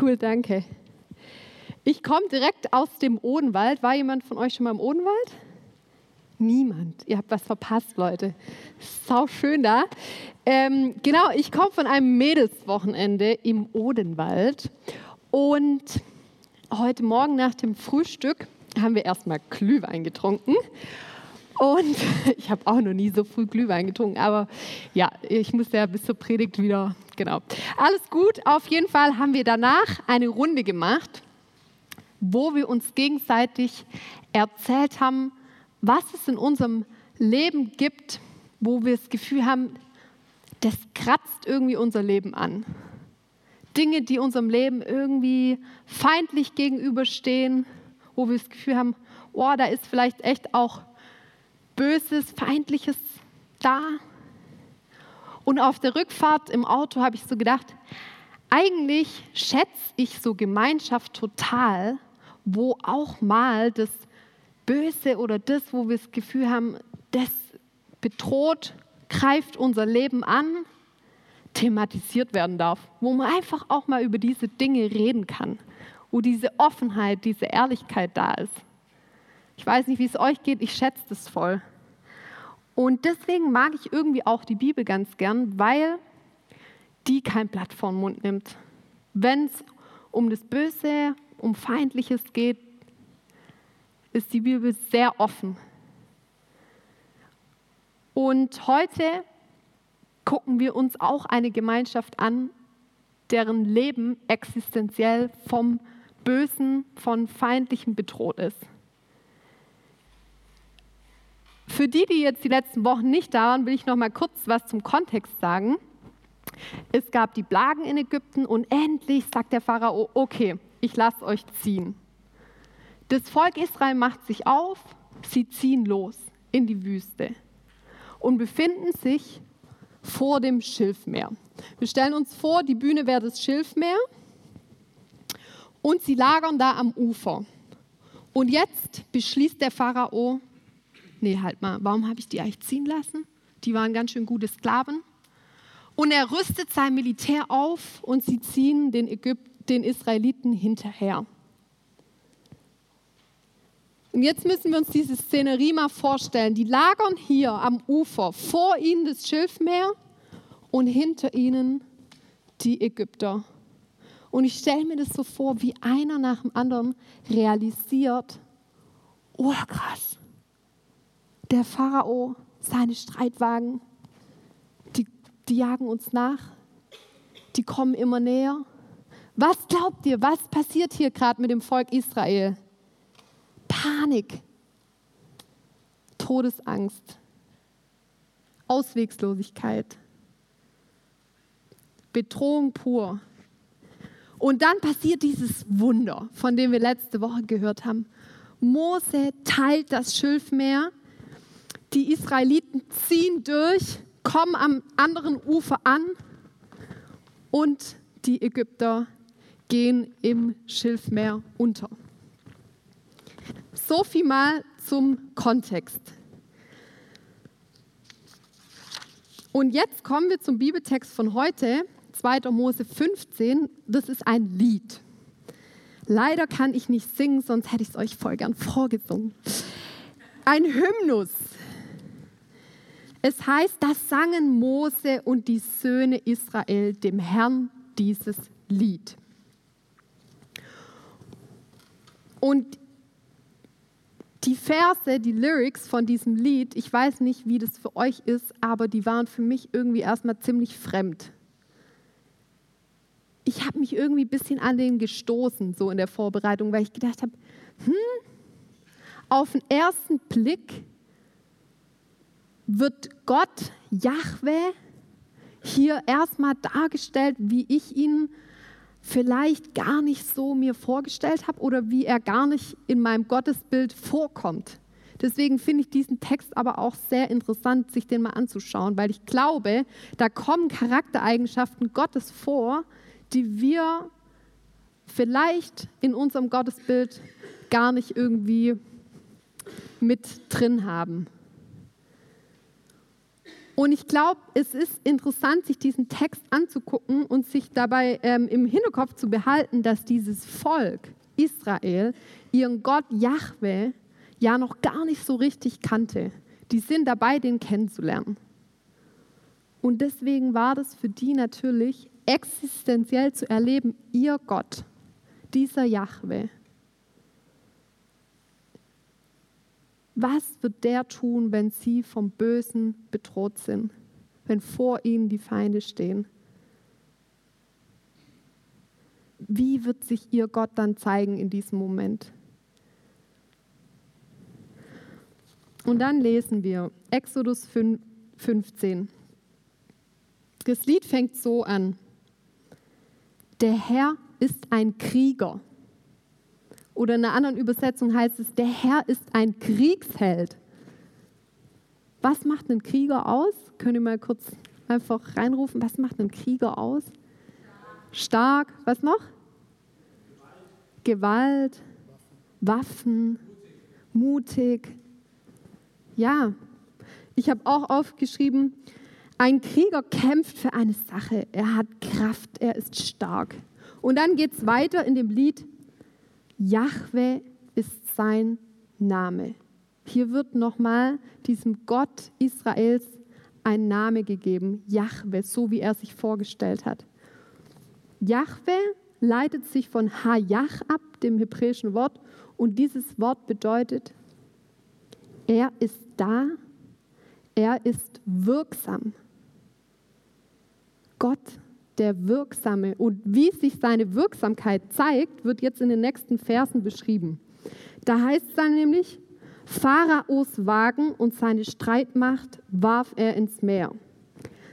Cool, danke. Ich komme direkt aus dem Odenwald. War jemand von euch schon mal im Odenwald? Niemand. Ihr habt was verpasst, Leute. Sau schön da. Ähm, genau, ich komme von einem Mädelswochenende im Odenwald. Und heute Morgen nach dem Frühstück haben wir erstmal Glühwein getrunken. Und ich habe auch noch nie so früh Glühwein getrunken, aber ja, ich muss ja bis zur Predigt wieder, genau. Alles gut, auf jeden Fall haben wir danach eine Runde gemacht, wo wir uns gegenseitig erzählt haben, was es in unserem Leben gibt, wo wir das Gefühl haben, das kratzt irgendwie unser Leben an. Dinge, die unserem Leben irgendwie feindlich gegenüberstehen, wo wir das Gefühl haben, oh, da ist vielleicht echt auch Böses, Feindliches da. Und auf der Rückfahrt im Auto habe ich so gedacht, eigentlich schätze ich so Gemeinschaft total, wo auch mal das Böse oder das, wo wir das Gefühl haben, das bedroht, greift unser Leben an, thematisiert werden darf, wo man einfach auch mal über diese Dinge reden kann, wo diese Offenheit, diese Ehrlichkeit da ist. Ich weiß nicht, wie es euch geht, ich schätze das voll. Und deswegen mag ich irgendwie auch die Bibel ganz gern, weil die kein Blatt vor den Mund nimmt. Wenn es um das Böse, um Feindliches geht, ist die Bibel sehr offen. Und heute gucken wir uns auch eine Gemeinschaft an, deren Leben existenziell vom Bösen, von Feindlichen bedroht ist. Für die, die jetzt die letzten Wochen nicht da waren, will ich noch mal kurz was zum Kontext sagen. Es gab die Plagen in Ägypten und endlich sagt der Pharao, okay, ich lasse euch ziehen. Das Volk Israel macht sich auf, sie ziehen los in die Wüste und befinden sich vor dem Schilfmeer. Wir stellen uns vor, die Bühne wäre das Schilfmeer und sie lagern da am Ufer. Und jetzt beschließt der Pharao, nee, halt mal, warum habe ich die eigentlich ziehen lassen? Die waren ganz schön gute Sklaven. Und er rüstet sein Militär auf und sie ziehen den, Ägypten, den Israeliten hinterher. Und jetzt müssen wir uns diese Szenerie mal vorstellen. Die lagern hier am Ufer, vor ihnen das Schilfmeer und hinter ihnen die Ägypter. Und ich stelle mir das so vor, wie einer nach dem anderen realisiert, oh krass, der Pharao, seine Streitwagen, die, die jagen uns nach, die kommen immer näher. Was glaubt ihr, was passiert hier gerade mit dem Volk Israel? Panik, Todesangst, Auswegslosigkeit, Bedrohung pur. Und dann passiert dieses Wunder, von dem wir letzte Woche gehört haben. Mose teilt das Schilfmeer die Israeliten ziehen durch, kommen am anderen Ufer an und die Ägypter gehen im Schilfmeer unter. So viel mal zum Kontext. Und jetzt kommen wir zum Bibeltext von heute, 2. Mose 15. Das ist ein Lied. Leider kann ich nicht singen, sonst hätte ich es euch voll gern vorgesungen. Ein Hymnus. Es heißt, da sangen Mose und die Söhne Israel dem Herrn dieses Lied. Und die Verse, die Lyrics von diesem Lied, ich weiß nicht, wie das für euch ist, aber die waren für mich irgendwie erstmal ziemlich fremd. Ich habe mich irgendwie ein bisschen an den gestoßen, so in der Vorbereitung, weil ich gedacht habe, hm, auf den ersten Blick wird Gott, Jahwe, hier erstmal dargestellt, wie ich ihn vielleicht gar nicht so mir vorgestellt habe oder wie er gar nicht in meinem Gottesbild vorkommt. Deswegen finde ich diesen Text aber auch sehr interessant, sich den mal anzuschauen, weil ich glaube, da kommen Charaktereigenschaften Gottes vor, die wir vielleicht in unserem Gottesbild gar nicht irgendwie mit drin haben. Und ich glaube, es ist interessant, sich diesen Text anzugucken und sich dabei ähm, im Hinterkopf zu behalten, dass dieses Volk Israel ihren Gott Jahwe ja noch gar nicht so richtig kannte. Die sind dabei, den kennenzulernen. Und deswegen war das für die natürlich existenziell zu erleben, ihr Gott, dieser Jahwe. Was wird der tun, wenn sie vom Bösen bedroht sind, wenn vor ihnen die Feinde stehen? Wie wird sich ihr Gott dann zeigen in diesem Moment? Und dann lesen wir Exodus 15. Das Lied fängt so an. Der Herr ist ein Krieger. Oder in einer anderen Übersetzung heißt es, der Herr ist ein Kriegsheld. Was macht einen Krieger aus? Könnt ihr mal kurz einfach reinrufen, was macht einen Krieger aus? Stark. Was noch? Gewalt, Waffen, mutig. Ja, ich habe auch aufgeschrieben, ein Krieger kämpft für eine Sache. Er hat Kraft, er ist stark. Und dann geht es weiter in dem Lied, Jahwe ist sein Name. Hier wird nochmal diesem Gott Israels ein Name gegeben, Jahwe, so wie er sich vorgestellt hat. Jahwe leitet sich von Hayach ab, dem hebräischen Wort, und dieses Wort bedeutet, er ist da, er ist wirksam. Gott, der Wirksame. Und wie sich seine Wirksamkeit zeigt, wird jetzt in den nächsten Versen beschrieben. Da heißt es dann nämlich, Pharaos Wagen und seine Streitmacht warf er ins Meer.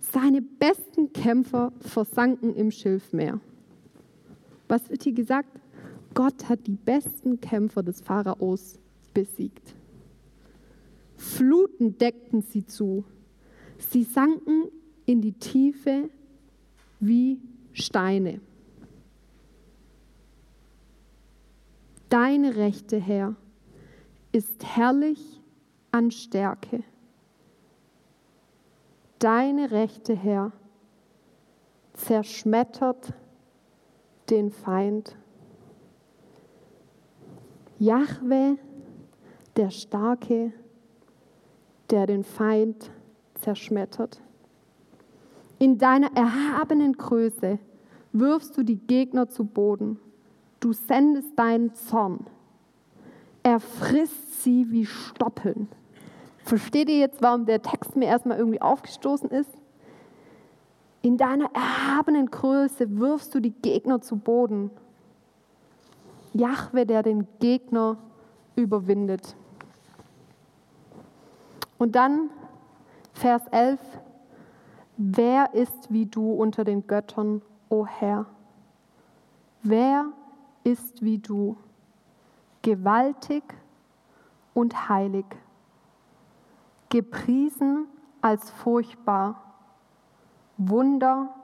Seine besten Kämpfer versanken im Schilfmeer. Was wird hier gesagt? Gott hat die besten Kämpfer des Pharaos besiegt. Fluten deckten sie zu. Sie sanken in die Tiefe wie Steine. Deine rechte Herr ist herrlich an Stärke. Deine rechte Herr zerschmettert den Feind. Jahwe, der Starke, der den Feind zerschmettert. In deiner erhabenen Größe wirfst du die Gegner zu Boden. Du sendest deinen Zorn. Er frisst sie wie Stoppeln. Versteht ihr jetzt, warum der Text mir erstmal irgendwie aufgestoßen ist? In deiner erhabenen Größe wirfst du die Gegner zu Boden. Jahwe, der den Gegner überwindet. Und dann Vers 11, wer ist wie du unter den Göttern, o Herr? Wer ist wie du, gewaltig und heilig, gepriesen als furchtbar, Wunder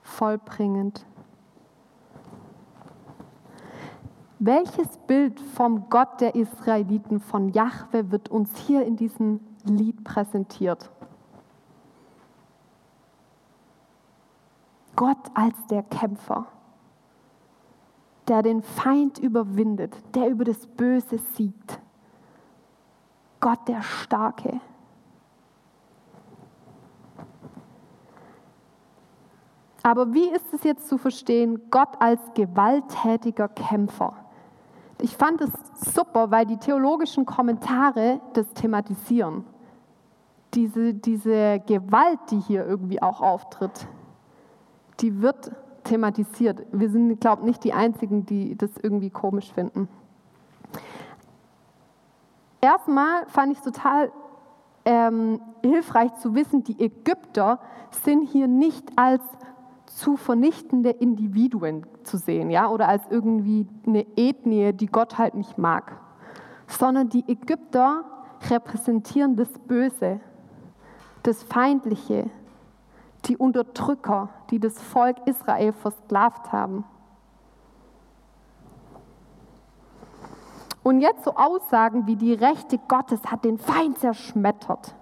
vollbringend. Welches Bild vom Gott der Israeliten, von Jahwe, wird uns hier in diesem Lied präsentiert? Gott als der Kämpfer, der den Feind überwindet, der über das Böse siegt. Gott der Starke. Aber wie ist es jetzt zu verstehen, Gott als gewalttätiger Kämpfer? Ich fand es super, weil die theologischen Kommentare das thematisieren. Diese, diese Gewalt, die hier irgendwie auch auftritt, die wird thematisiert. Wir sind, glaube ich, nicht die Einzigen, die das irgendwie komisch finden. Erstmal fand ich es total ähm, hilfreich zu wissen, die Ägypter sind hier nicht als zu vernichtende Individuen zu sehen, ja, oder als irgendwie eine Ethnie, die Gott halt nicht mag, sondern die Ägypter repräsentieren das Böse, das Feindliche, die Unterdrücker, die das Volk Israel versklavt haben. Und jetzt so Aussagen wie die Rechte Gottes hat den Feind zerschmettert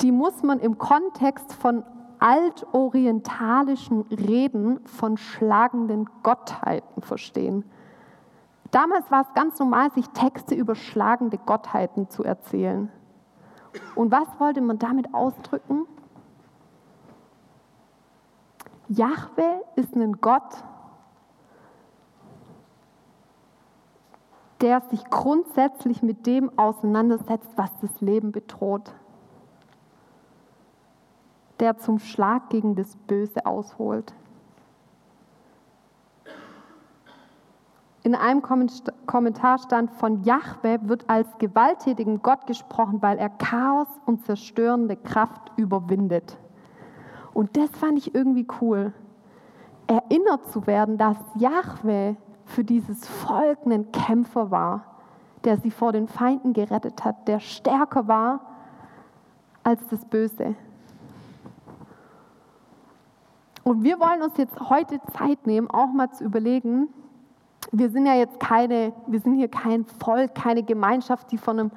die muss man im Kontext von altorientalischen Reden von schlagenden Gottheiten verstehen. Damals war es ganz normal, sich Texte über schlagende Gottheiten zu erzählen. Und was wollte man damit ausdrücken? Jahwe ist ein Gott, der sich grundsätzlich mit dem auseinandersetzt, was das Leben bedroht. Der zum Schlag gegen das Böse ausholt. In einem Kommentar stand, von Jahwe wird als gewalttätigen Gott gesprochen, weil er Chaos und zerstörende Kraft überwindet. Und das fand ich irgendwie cool. Erinnert zu werden, dass Jahwe für dieses Volk ein Kämpfer war, der sie vor den Feinden gerettet hat, der stärker war als das Böse. Und wir wollen uns jetzt heute Zeit nehmen, auch mal zu überlegen, wir sind ja jetzt keine, wir sind hier kein Volk, keine Gemeinschaft, die von einem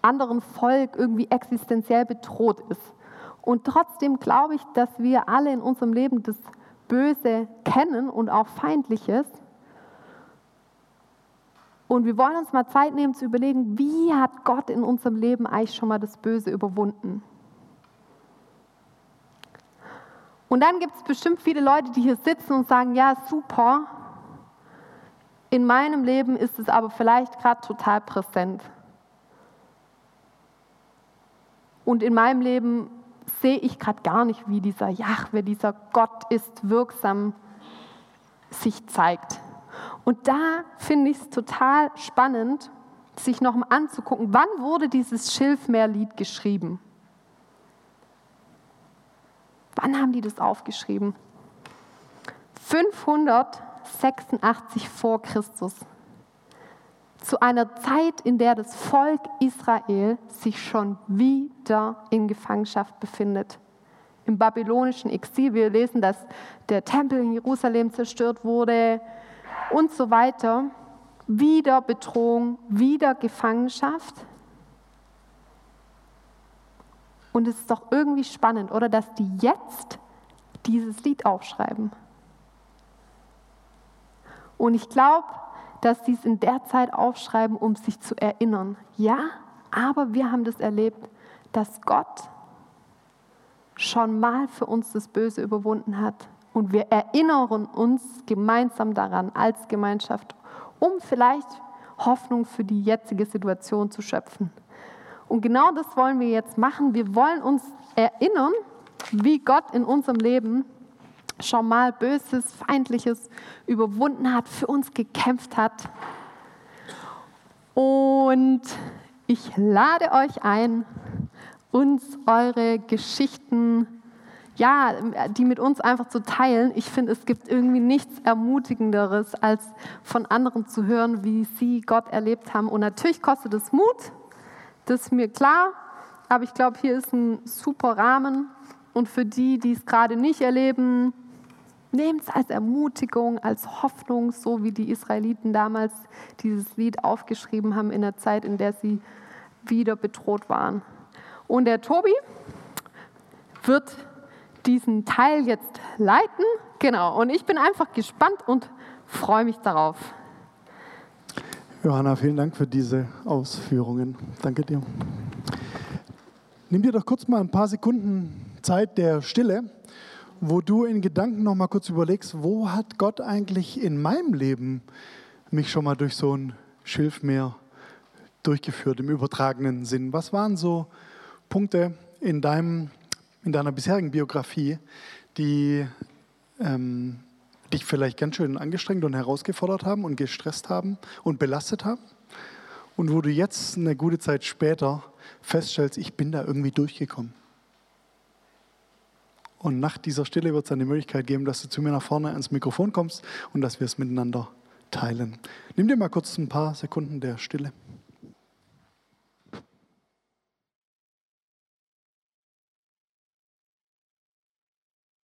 anderen Volk irgendwie existenziell bedroht ist. Und trotzdem glaube ich, dass wir alle in unserem Leben das Böse kennen und auch Feindliches. Und wir wollen uns mal Zeit nehmen zu überlegen, wie hat Gott in unserem Leben eigentlich schon mal das Böse überwunden? Und dann gibt es bestimmt viele Leute, die hier sitzen und sagen, ja, super, in meinem Leben ist es aber vielleicht gerade total präsent. Und in meinem Leben sehe ich gerade gar nicht, wie dieser Jahwe, dieser Gott ist wirksam sich zeigt. Und da finde ich es total spannend, sich noch mal anzugucken, wann wurde dieses Schilfmeerlied geschrieben? Wann haben die das aufgeschrieben? 500 86 vor Christus. Zu einer Zeit, in der das Volk Israel sich schon wieder in Gefangenschaft befindet. Im babylonischen Exil. Wir lesen, dass der Tempel in Jerusalem zerstört wurde und so weiter. Wieder Bedrohung, wieder Gefangenschaft. Und es ist doch irgendwie spannend, oder, dass die jetzt dieses Lied aufschreiben. Und ich glaube, dass sie es in der Zeit aufschreiben, um sich zu erinnern. Ja, aber wir haben das erlebt, dass Gott schon mal für uns das Böse überwunden hat. Und wir erinnern uns gemeinsam daran als Gemeinschaft, um vielleicht Hoffnung für die jetzige Situation zu schöpfen. Und genau das wollen wir jetzt machen. Wir wollen uns erinnern, wie Gott in unserem Leben schon mal Böses, Feindliches überwunden hat, für uns gekämpft hat. Und ich lade euch ein, uns eure Geschichten, ja, die mit uns einfach zu teilen. Ich finde, es gibt irgendwie nichts Ermutigenderes, als von anderen zu hören, wie sie Gott erlebt haben. Und natürlich kostet es Mut, das ist mir klar. Aber ich glaube, hier ist ein super Rahmen. Und für die, die es gerade nicht erleben, Nehmt es als Ermutigung, als Hoffnung, so wie die Israeliten damals dieses Lied aufgeschrieben haben in der Zeit, in der sie wieder bedroht waren. Und der Tobi wird diesen Teil jetzt leiten. Genau, und ich bin einfach gespannt und freue mich darauf. Johanna, vielen Dank für diese Ausführungen. Danke dir. Nimm dir doch kurz mal ein paar Sekunden Zeit der Stille wo du in Gedanken noch mal kurz überlegst, wo hat Gott eigentlich in meinem Leben mich schon mal durch so ein Schilfmeer durchgeführt im übertragenen Sinn? Was waren so Punkte in, deinem, in deiner bisherigen Biografie, die ähm, dich vielleicht ganz schön angestrengt und herausgefordert haben und gestresst haben und belastet haben? Und wo du jetzt eine gute Zeit später feststellst, ich bin da irgendwie durchgekommen. Und nach dieser Stille wird es eine Möglichkeit geben, dass du zu mir nach vorne ans Mikrofon kommst und dass wir es miteinander teilen. Nimm dir mal kurz ein paar Sekunden der Stille.